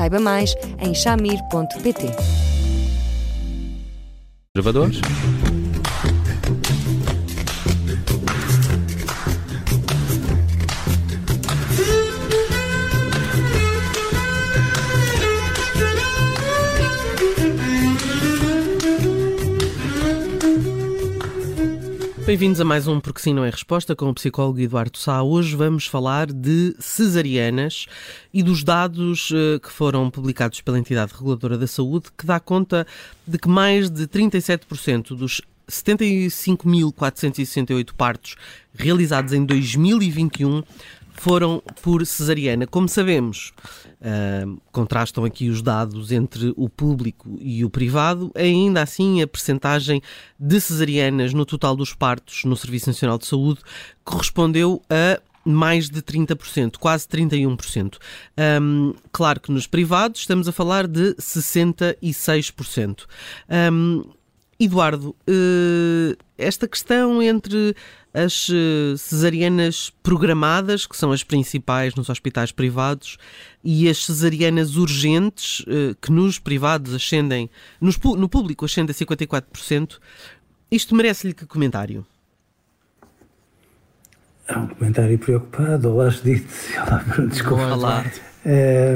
Saiba mais em chamir.pt. Gravadores? Bem-vindos a mais um Porque Sim Não é Resposta com o psicólogo Eduardo Sá. Hoje vamos falar de cesarianas e dos dados uh, que foram publicados pela entidade reguladora da saúde, que dá conta de que mais de 37% dos 75.468 partos realizados em 2021 foram por cesariana. Como sabemos, uh, contrastam aqui os dados entre o público e o privado, ainda assim a percentagem de cesarianas no total dos partos no Serviço Nacional de Saúde correspondeu a mais de 30%, quase 31%. Um, claro que nos privados estamos a falar de 66%. Um, Eduardo, uh, esta questão entre as uh, cesarianas programadas, que são as principais nos hospitais privados, e as cesarianas urgentes, uh, que nos privados ascendem, no público ascendem a 54%, isto merece-lhe que comentário? É um comentário preocupado. Olá, Judite. Olá, desculpa. Olá. É,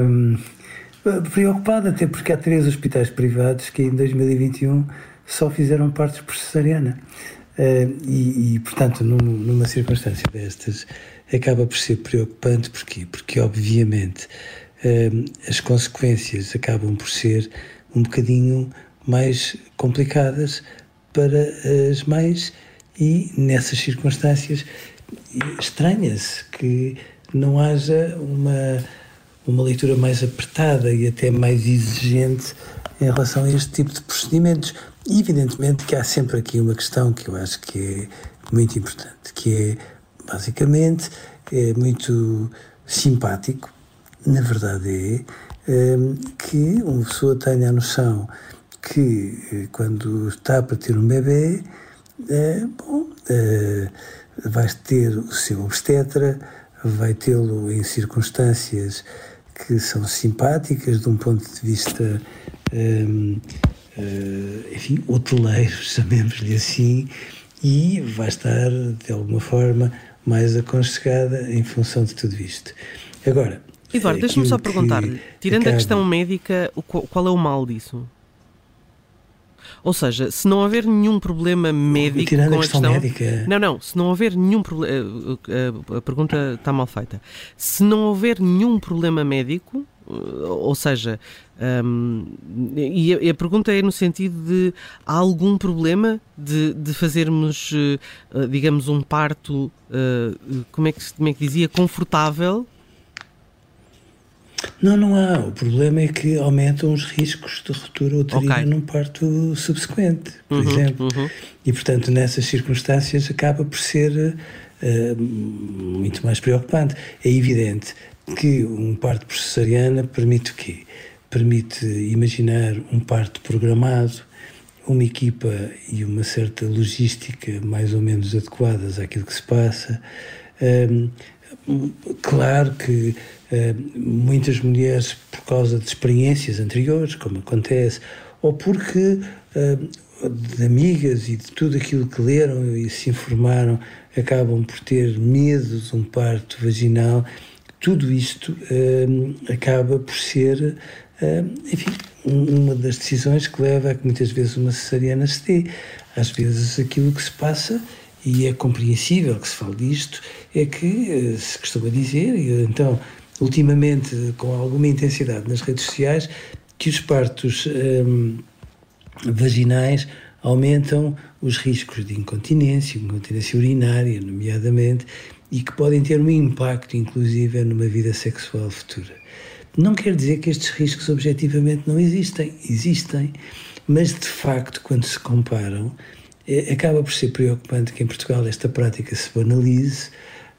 preocupado até porque há três hospitais privados que em 2021 só fizeram partes por cesariana. Uh, e, e, portanto, num, numa circunstância destas, acaba por ser preocupante. Porquê? Porque, obviamente, uh, as consequências acabam por ser um bocadinho mais complicadas para as mães, e nessas circunstâncias estranha-se que não haja uma, uma leitura mais apertada e até mais exigente em relação a este tipo de procedimentos. Evidentemente que há sempre aqui uma questão que eu acho que é muito importante, que é, basicamente, é muito simpático, na verdade é, é que uma pessoa tenha a noção que eh, quando está para ter um bebê, é, bom, é, vai ter o seu obstetra, vai tê-lo em circunstâncias que são simpáticas de um ponto de vista um, uh, enfim, hoteleiro, chamemos-lhe assim, e vai estar, de alguma forma, mais aconchegada em função de tudo isto. Agora. Eduardo, deixa-me só perguntar-lhe, tirando acaba... a questão médica, qual é o mal disso? Ou seja, se não houver nenhum problema médico Tirando com a questão, questão médica. Não, não, se não houver nenhum problema. A, eh, a, a pergunta está mal feita. Se não houver nenhum problema médico, ou seja, um, e, a, e, a, pergunta é no sentido de há algum problema de, de fazermos, digamos, um parto, uh, como, é que, como é que dizia, confortável? Não, não há. O problema é que aumentam os riscos de ruptura uterina okay. num parto subsequente, por uhum, exemplo. Uhum. E, portanto, nessas circunstâncias acaba por ser uh, muito mais preocupante. É evidente que um parto por cesariana permite o quê? Permite imaginar um parto programado, uma equipa e uma certa logística mais ou menos adequadas àquilo que se passa. Um, claro que um, muitas mulheres, por causa de experiências anteriores, como acontece, ou porque um, de amigas e de tudo aquilo que leram e se informaram, acabam por ter medo de um parto vaginal tudo isto hum, acaba por ser, enfim, uma das decisões que leva a que muitas vezes uma cesariana se dê. Às vezes aquilo que se passa, e é compreensível que se fale disto, é que eh, se costuma dizer, e então, ultimamente, com alguma intensidade nas redes sociais, que os partos hum, vaginais aumentam os riscos de incontinência, incontinência urinária, nomeadamente, e que podem ter um impacto, inclusive, numa vida sexual futura. Não quer dizer que estes riscos objetivamente não existem. Existem. Mas, de facto, quando se comparam, é, acaba por ser preocupante que em Portugal esta prática se banalize.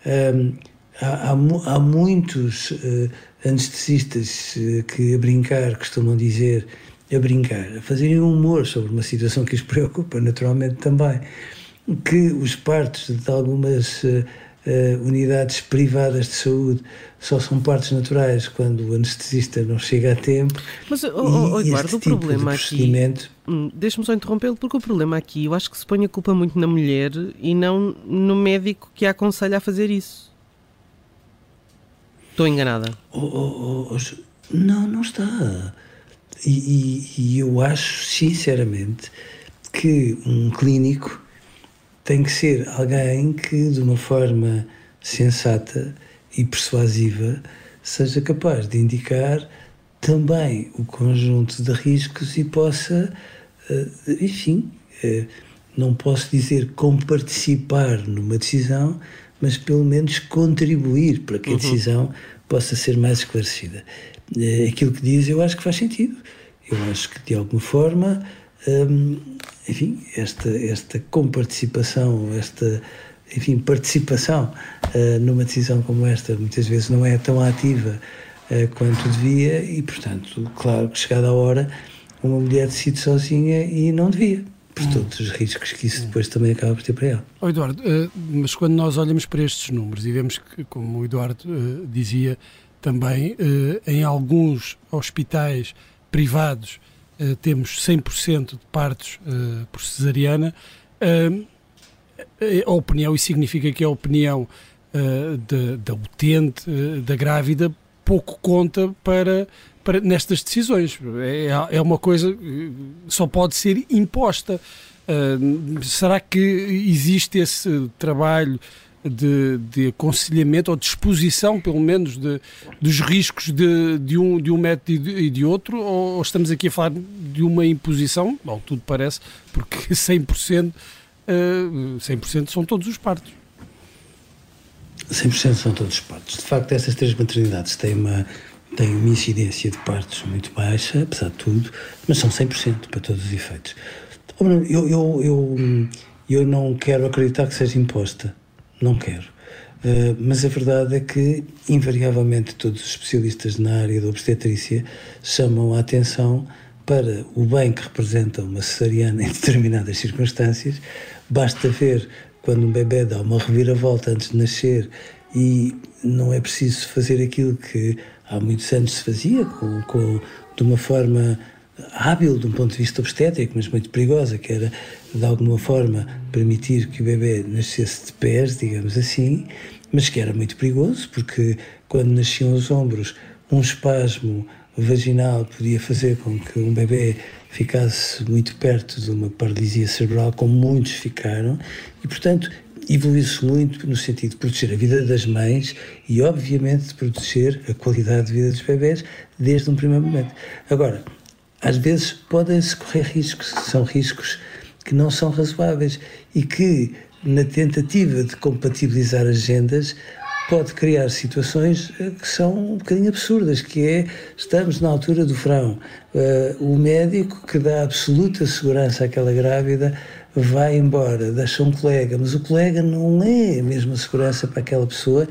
Um, há, há, há, muitos uh, anestesistas uh, que, a brincar, costumam dizer, a brincar, a fazerem humor sobre uma situação que os preocupa, naturalmente também, que os partos de algumas. Uh, uh, unidades privadas de saúde só são partes naturais quando o anestesista não chega a tempo. Mas, oh, oh, Eduardo, o tipo problema aqui. Hum, deixa-me só interrompê-lo, porque o problema aqui eu acho que se põe a culpa muito na mulher e não no médico que a aconselha a fazer isso. Estou enganada. Oh, oh, oh, oh não, não está. E, e, e eu acho, sinceramente, que um clínico tem que ser alguém que, de uma forma sensata e persuasiva, seja capaz de indicar também o conjunto de riscos e possa, eh, enfim, eh, não posso dizer comparticipar numa decisão, mas pelo menos contribuir para que a uhum. decisão possa ser mais esclarecida. Eh, aquilo que diz eu acho que faz sentido. Eu acho que de alguma forma hum, enfim, esta, esta comparticipação, esta enfim, participação uh, numa decisão como esta muitas vezes não é tão ativa uh, quanto devia e, portanto, claro que chegada a hora, uma mulher decide sozinha e não devia, por hum. todos os riscos que isso depois também acaba por ter para ela. Oh, Eduardo, uh, mas quando nós olhamos para estes números e vemos que, como o Eduardo dizia também, em alguns hospitais privados temos 100% de partos uh, por cesariana, uh, a opinião, isso significa que a opinião da utente, da grávida, pouco conta para, para nestas decisões. É, é uma coisa que só pode ser imposta. será que existe esse trabalho de, de aconselhamento ou de exposição, pelo menos, de, dos riscos de, de, um, de um método e de, e de outro? Ou estamos aqui a falar de uma imposição? Bom, tudo parece, porque 100%, uh, 100 são todos os partos. 100% são todos os partos. De facto, essas três maternidades têm uma, têm uma incidência de partos muito baixa, apesar de tudo, mas são 100% para todos os efeitos. Eu, eu, eu, eu não quero acreditar que seja imposta não quero. Uh, mas a verdade é que, invariavelmente, todos os especialistas na área da obstetrícia chamam a atenção para o bem que representa uma cesariana em determinadas circunstâncias. Basta ver quando um bebê dá uma reviravolta antes de nascer e não é preciso fazer aquilo que há muitos anos se fazia, com, com de uma forma hábil de um ponto de vista obstétrico, mas muito perigosa, que era de alguma forma permitir que o bebê nascesse de pés, digamos assim, mas que era muito perigoso, porque quando nasciam os ombros, um espasmo vaginal podia fazer com que um bebê ficasse muito perto de uma paralisia cerebral, como muitos ficaram, e portanto evoluiu-se muito no sentido de proteger a vida das mães e, obviamente, de proteger a qualidade de vida dos bebés desde um primeiro momento. Agora, às vezes podem-se correr riscos, são riscos que não são razoáveis e que, na tentativa de compatibilizar agendas, pode criar situações eh, que são um bocadinho absurdas, que é, estamos na altura do verão, uh, o médico que dá absoluta segurança àquela grávida vai embora, deixa um colega, mas o colega não é a mesma segurança para aquela pessoa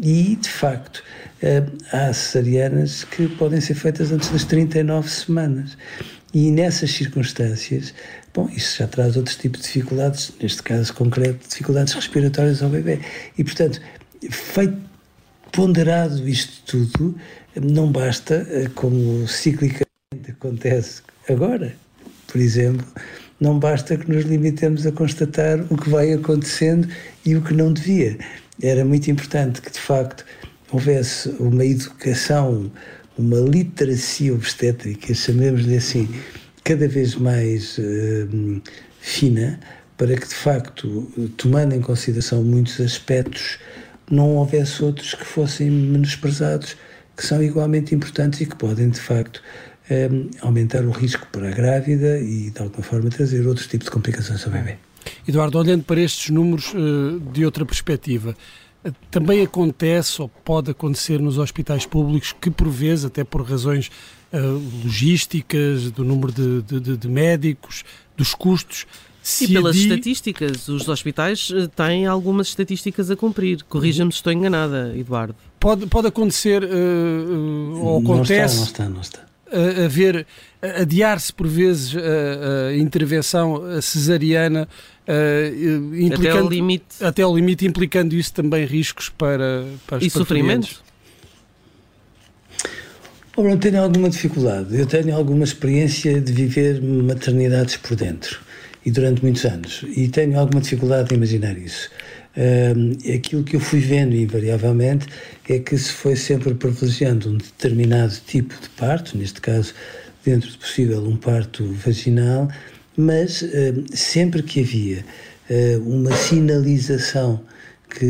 e, de facto, uh, há cesarianas que podem ser feitas antes das 39 semanas. E nessas circunstâncias, bom, isso já traz outros tipos de dificuldades, neste caso concreto, dificuldades respiratórias ao bebê. E, portanto, feito, ponderado isto tudo, não basta, eh, como ciclicamente acontece agora, por exemplo, não basta que nos limitemos a constatar o que vai acontecendo e o que não devia. Era muito importante que, de facto, houvesse uma educação, uma literacia obstétrica, chamemos-lhe assim, cada vez mais uh, fina, para que de facto, tomando em consideração muitos aspectos, não houvesse outros que fossem menosprezados, que são igualmente importantes e que podem de facto um, aumentar o risco para a grávida e de alguma forma trazer outros tipos de complicações ao bebê. Eduardo, olhando para estes números uh, de outra perspectiva, também acontece ou pode acontecer nos hospitais públicos que, por vezes, até por razões uh, logísticas, do número de, de, de médicos, dos custos, e pelas adi... estatísticas, os hospitais eh, têm algumas estatísticas a cumprir. Corrija-me se estou enganada, Eduardo. Pode, pode acontecer, uh, uh, ou acontece. Não está, não está, não está. A, a ver, adiar-se por vezes a, a, intervenção cesariana, uh, implicando, até ao limite. Até ao limite, implicando isso também riscos para, para E sofrimentos? Ora, eu tenho alguma dificuldade. Eu tenho alguma experiência de viver maternidades por dentro e durante muitos anos. E tenho alguma dificuldade em imaginar isso. Um, aquilo que eu fui vendo, invariavelmente, é que se foi sempre privilegiando um determinado tipo de parto, neste caso, dentro do possível, um parto vaginal, mas um, sempre que havia uh, uma sinalização que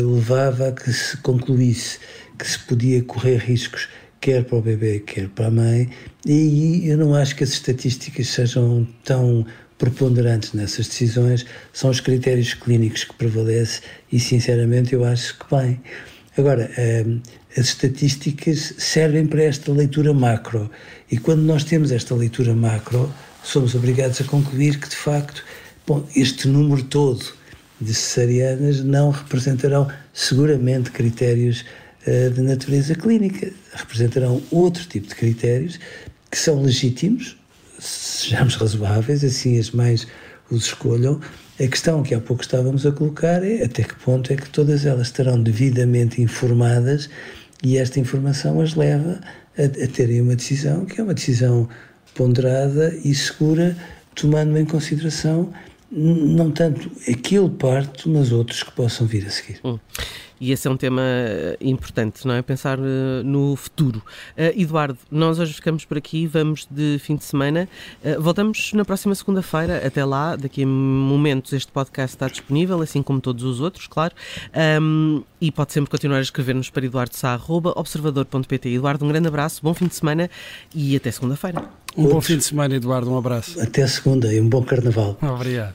uh, levava a que se concluísse que se podia correr riscos quer para o bebê, quer para a mãe, e eu não acho que as estatísticas sejam tão preponderantes nessas decisões são os critérios clínicos que prevalecem e, sinceramente, eu acho que bem. Agora, as estatísticas servem para esta leitura macro e quando nós temos esta leitura macro, somos obrigados a concluir que, de facto, bom, este número todo de cesarianas não representarão seguramente critérios uh, de natureza clínica, representarão outro tipo de critérios que são legítimos, sejamos razoáveis, assim as mães os escolham. A questão que há pouco estávamos a colocar é até que ponto é que todas elas estarão devidamente informadas e esta informação as leva a, a terem uma decisão que é uma decisão ponderada e segura, tomando em consideração não tanto aquele parto, mas outros que possam vir a seguir. Hum. E esse é um tema eh, importante, não é? Pensar uh, no futuro. Uh, Eduardo, nós hoje ficamos por aqui, vamos de fim de semana. Uh, voltamos na próxima segunda-feira. Até lá, daqui a momentos, este podcast está disponível, assim como todos os outros, claro. Um, e pode sempre continuar a escrever-nos para eduardosá.observador.pt. Eduardo, um grande abraço, bom fim de semana e até segunda-feira. Um bom fim de semana, Eduardo, um abraço. Até segunda e um bom carnaval. Obrigado.